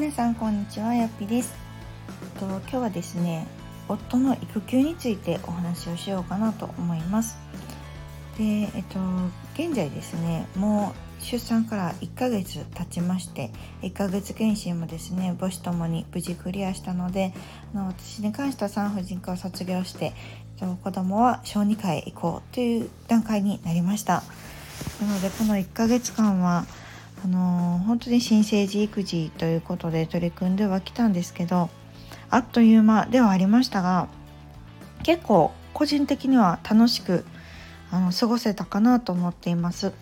皆さんこんにちはやっぴです。と今日はですね夫の育休についてお話をしようかなと思います。でえっと現在ですねもう出産から1ヶ月経ちまして1ヶ月検診もですね母子ともに無事クリアしたのであの私に関しては産婦人科を卒業して子供は小児科へ行こうという段階になりました。なのでこの1ヶ月間はあの、本当に新生児育児ということで取り組んではきたんですけどあっという間ではありましたが結構個人的には楽しくあの過ごせたかなと思っています。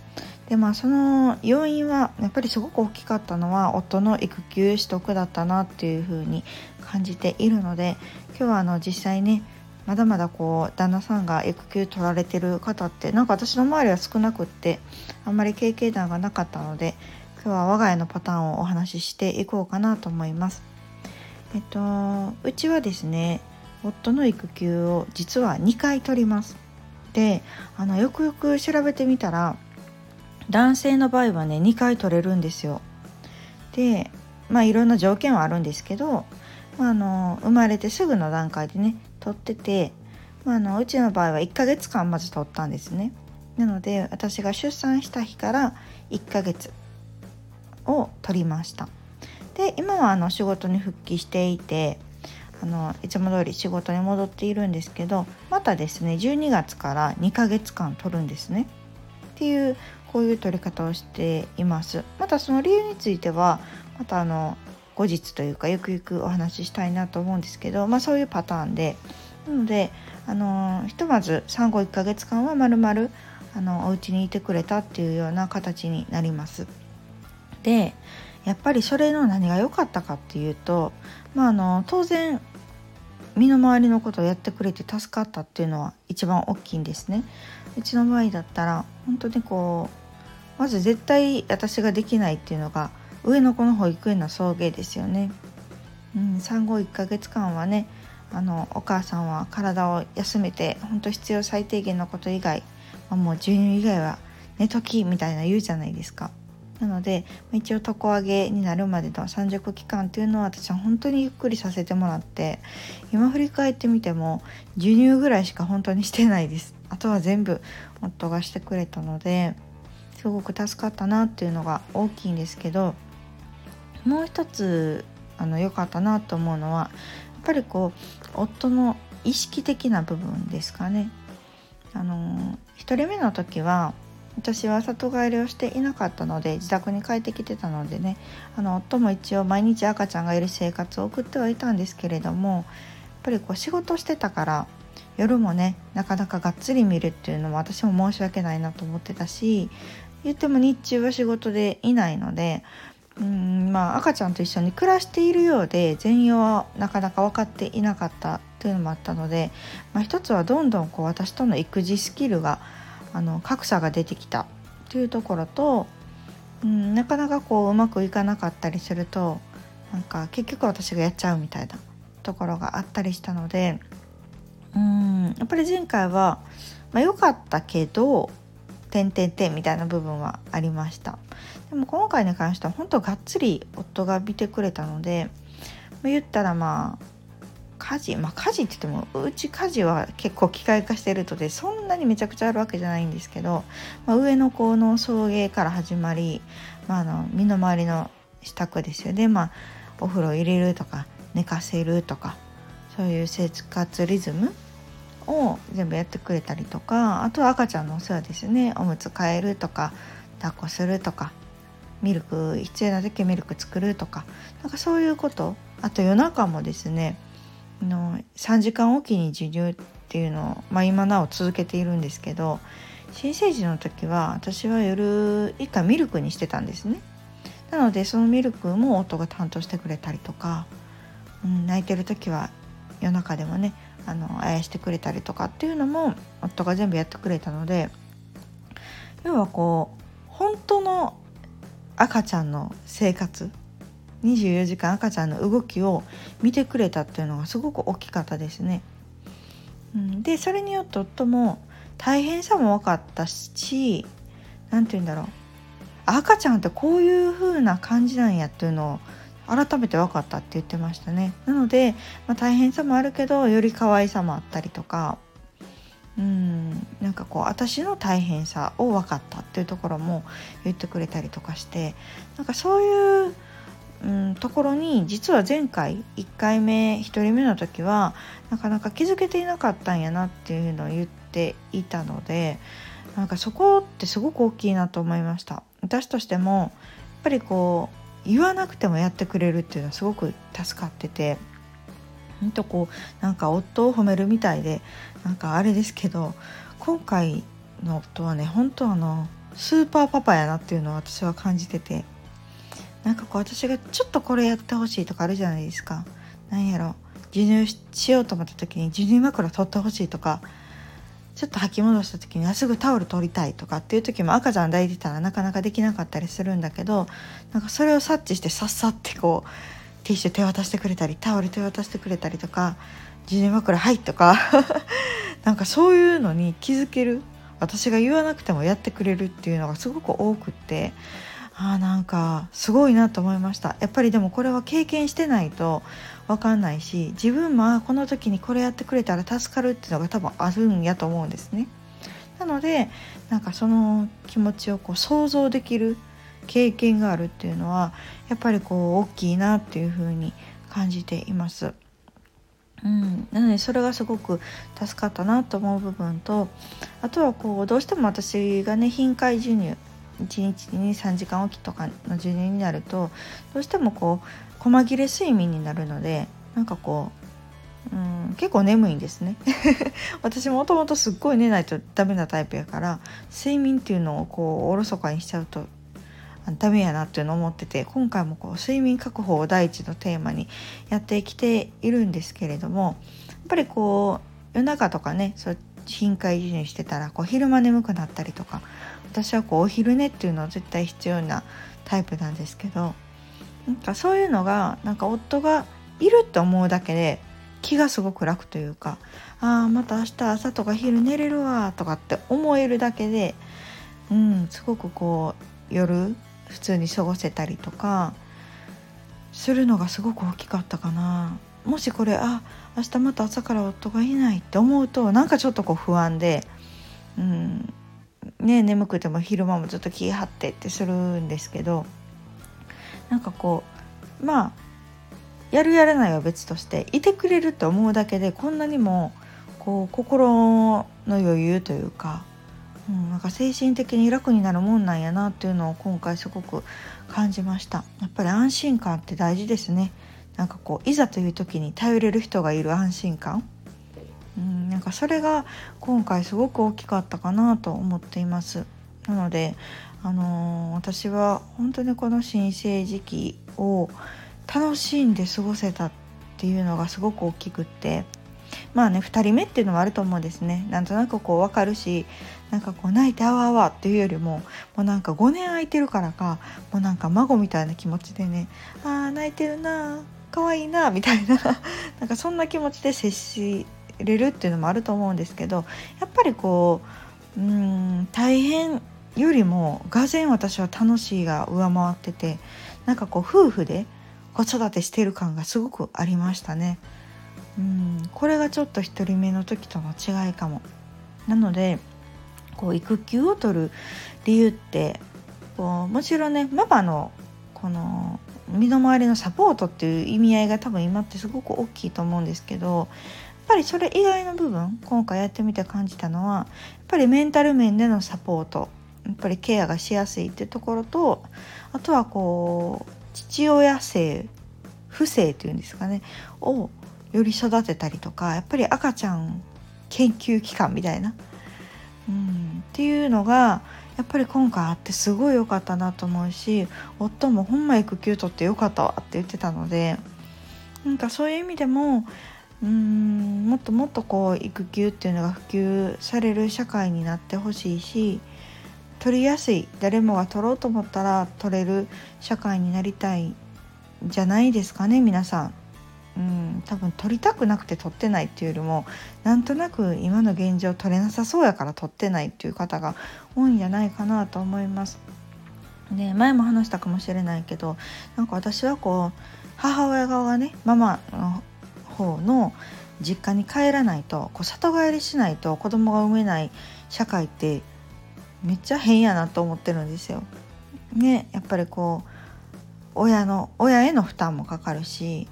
でまあその要因はやっぱりすごく大きかったのは夫の育休取得だったなっていうふうに感じているので今日はあの実際ねまだまだこう旦那さんが育休取られてる方ってなんか私の周りは少なくってあんまり経験談がなかったので今日は我が家のパターンをお話ししていこうかなと思います。えっとうちはですね夫の育休を実は2回取ります。であのよくよく調べてみたら男性の場合はね2回取れるんですよ。でまあいろんな条件はあるんですけど、まあ、あの生まれてすぐの段階でね取ってて、まあ、あのうちの場合は1ヶ月間まず取ったんですね。なので私が出産した日から1ヶ月を取りました。で今はあの仕事に復帰していてあのいつも通り仕事に戻っているんですけどまたですね12月から2ヶ月間取るんですねっていうこういう取り方をしていますまたその理由についてはまたあの後日というかゆくゆくお話ししたいなと思うんですけど、まあ、そういうパターンでなのであのひとまず産後1ヶ月間はまるまるあのお家にいてくれたっていうような形になります。でやっぱりそれの何が良かったかっていうと、まあ、あの当然身の回りのことをやってくれて助かったっていうのは一番大きいんですね。うちの場合だったら本当にこうまず絶対私ができないっていうのが上の子の保育園の送迎ですよね。うん、産後1ヶ月間はねあのお母さんは体を休めて本当必要最低限のこと以外、まあ、もう授乳以外は寝ときみたいな言うじゃないですか。なので一応床上げになるまでの産褥期間っていうのは私は本当にゆっくりさせてもらって今振り返ってみても授乳ぐらいしか本当にしてないですあとは全部夫がしてくれたのですごく助かったなっていうのが大きいんですけどもう一つあの良かったなと思うのはやっぱりこう夫の意識的な部分ですかね。あの1人目の時は私は里帰りをしていなかったので自宅に帰ってきてたのでねあの夫も一応毎日赤ちゃんがいる生活を送ってはいたんですけれどもやっぱりこう仕事してたから夜もねなかなかがっつり見るっていうのも私も申し訳ないなと思ってたし言っても日中は仕事でいないのでうんまあ赤ちゃんと一緒に暮らしているようで全容はなかなか分かっていなかったというのもあったので、まあ、一つはどんどんこう私との育児スキルがあの格差が出てきたというところと、うん、なかなかこううまくいかなかったりするとなんか結局私がやっちゃうみたいなところがあったりしたのでうんやっぱり前回は良、まあ、かったけど点点点みたいな部分はありました。でも今回に関しては本当がっつり夫が見てくれたので、言ったらまあ家事まあ家事って言ってもうち家事は結構機械化してるとでそんなにめちゃくちゃあるわけじゃないんですけど、まあ、上の子の送迎から始まり、まあ、あの身の回りの支度ですよ。ね、まあ、お風呂入れるとか寝かせるとかそういう生活リズムを全部やってくれたりとかあとは赤ちゃんのお世話ですね。おむつ替えるとか抱っこするとかミルク必要な時ミルク作るとかなんかそういうこと。あと夜中もですねの3時間おきに授乳っていうのを、まあ、今なお続けているんですけど新生児の時は私は夜以下ミルクにしてたんですね。なのでそのミルクも夫が担当してくれたりとか、うん、泣いてる時は夜中でもねあのあやしてくれたりとかっていうのも夫が全部やってくれたので要はこう本当の赤ちゃんの生活24時間赤ちゃんの動きを見てくれたっていうのがすごく大きかったですね。うん、でそれによって夫も大変さも分かったし何て言うんだろう赤ちゃんってこういう風な感じなんやっていうのを改めて分かったって言ってましたね。なので、まあ、大変さもあるけどより可愛さもあったりとかうんなんかこう私の大変さを分かったっていうところも言ってくれたりとかしてなんかそういう、うん、ところに実は前回1回目1人目の時はなかなか気づけていなかったんやなっていうのを言っていたのでなんかそこってすごく大きいなと思いました。私としてもやっぱりこう言わなくてもやってくれるっていうのはすごく助かっててほんとこうなんか夫を褒めるみたいでなんかあれですけど今回の夫はね本当あのスーパーパパやなっていうのを私は感じててなんかこう私がちょっとこれやってほしいとかあるじゃないですか。なんやろ授乳しようと思った時に授乳枕取ってほしいとかちょっと吐き戻した時にあすぐタオル取りたいとかっていう時も赤ちゃん抱いてたらなかなかできなかったりするんだけどなんかそれを察知してさっさってこうティッシュ手渡してくれたりタオル手渡してくれたりとか授乳枕はいとか なんかそういうのに気づける私が言わなくてもやってくれるっていうのがすごく多くってあーなんかすごいなと思いました。やっぱりでもこれは経験してないと分かんないし自分もこの時にこれやってくれたら助かるっていうのが多分あるんやと思うんですね。なのでなんかその気持ちをこう想像できる経験があるっていうのはやっぱりこう大きいなっていうふうに感じています。うん、なのでそれがすごく助かったなと思う部分とあとはこうどうしても私がね頻回授乳1日に3時間おきとかの授乳になるとどうしてもこう細切れ睡眠になるのでなんかこう、うん、結構眠いんですね。私もともとすっごい寝ないとダメなタイプやから睡眠っていうのをこうおろそかにしちゃうとダメやなっていうのを思ってて今回もこう睡眠確保を第一のテーマにやってきているんですけれどもやっぱりこう夜中とかねそう頻回授乳してたらこう昼間眠くなったりとか私はこうお昼寝っていうのは絶対必要なタイプなんですけどなんかそういうのがなんか夫がいるって思うだけで気がすごく楽というかああまた明日朝とか昼寝れるわとかって思えるだけでうんすごくこう夜普通に過ごせたりとかするのがすごく大きかったかな。もしこれあ明日また朝から夫がいないって思うとなんかちょっとこう不安でうんね眠くても昼間もずっと気張ってってするんですけどなんかこうまあやるやらないは別としていてくれるって思うだけでこんなにもこう心の余裕というかうん、なんか精神的に楽になるもんなんやなっていうのを今回すごく感じました。やっぱり安心感って大事ですね。なんかこういざという時に頼れる人がいる安心感。うん、なんかそれが今回すごく大きかったかなと思っています。なのであのー、私は本当にこの新生時期を楽しんで過ごせたっていうのがすごく大きくってまあね2人目っていうのもあると思うんですね。なんとなくこう分かるしなんかこう泣いてあわあわっていうよりももうなんか5年空いてるからかもうなんか孫みたいな気持ちでねあー泣いてるな可愛いなみたいな なんかそんな気持ちで接しれるっていうのもあると思うんですけどやっぱりこううん大変よりもがぜ私は楽しいが上回っててなんかこう夫婦で子育てしてる感がすごくありましたね。うんこれがちょっと1人目の時との違いかも。なのでこう育休を取る理由ってこうもちろんねママのこの身の回りのサポートっていう意味合いが多分今ってすごく大きいと思うんですけどやっぱりそれ以外の部分今回やってみて感じたのはやっぱりメンタル面でのサポートやっぱりケアがしやすいっていうところとあとはこう父親性不正っていうんですかねをより育てたりとかやっぱり赤ちゃん研究機関みたいな、うん、っていうのがやっぱり今回あってすごい良かったなと思うし夫もほんま育休取ってよかったわって言ってたのでなんかそういう意味でもうんもっともっとこう育休っていうのが普及される社会になってほしいし取りやすい誰もが取ろうと思ったら取れる社会になりたいじゃないですかね皆さん。うん多分撮りたくなくて撮ってないっていうよりもなんとなく今の現状撮れなさそうやから撮ってないっていう方が多いんじゃないかなと思います。で前も話したかもしれないけどなんか私はこう母親側がねママの方の実家に帰らないとこう里帰りしないと子供が産めない社会ってめっちゃ変やなと思ってるんですよ。ねやっぱりこう親の親への負担もかかるし、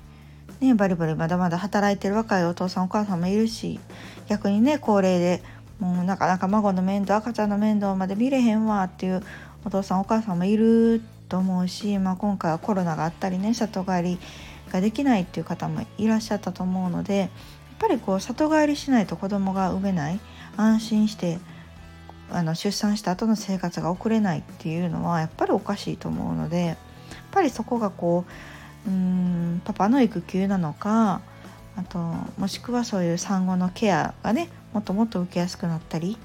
ね、バリバリまだまだ働いてる若いお父さんお母さんもいるし逆にね高齢でもうなかなか孫の面倒赤ちゃんの面倒まで見れへんわっていうお父さんお母さんもいると思うし、まあ、今回はコロナがあったりね里帰りができないっていう方もいらっしゃったと思うのでやっぱりこう里帰りしないと子供が産めない安心してあの出産した後の生活が送れないっていうのはやっぱりおかしいと思うのでやっぱりそこがこううんパパの育休なのかあともしくはそういう産後のケアがねもっともっと受けやすくなったり、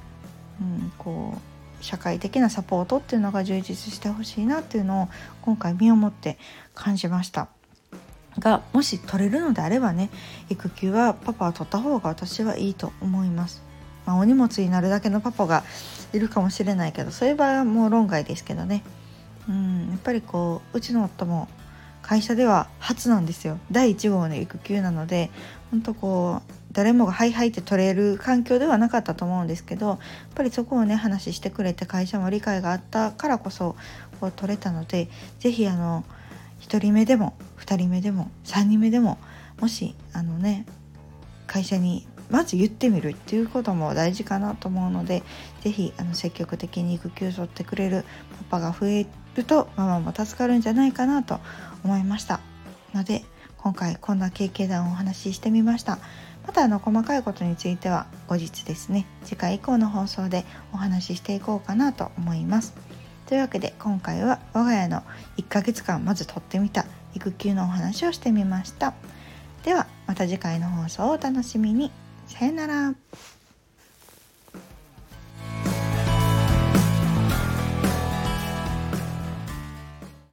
うん、こう社会的なサポートっていうのが充実してほしいなっていうのを今回身をもって感じました。がもし取れるのであればね育休はパパは取った方が私はいいと思います。まあ、お荷物になるだけのパパがいるかもしれないけどそういう場合はもう論外ですけどね。うんやっぱりこううちの夫も会社では初なんですよ第1号の育休なので本当こう誰もがハイハイって取れる環境ではなかったと思うんですけどやっぱりそこをね話してくれて会社も理解があったからこそこう取れたので是非あの1人目でも2人目でも3人目でももしあのね会社にまず言ってみるっていうことも大事かなと思うので是非積極的に育休取ってくれるパパが増えるとママも助かるんじゃないかなと思いました。ので今回こんな経験談をお話ししてみました。またあの細かいことについては後日ですね次回以降の放送でお話ししていこうかなと思います。というわけで今回は我が家の1ヶ月間まずとってみた育休のお話をしてみました。ではまた次回の放送をお楽しみに。さよなら。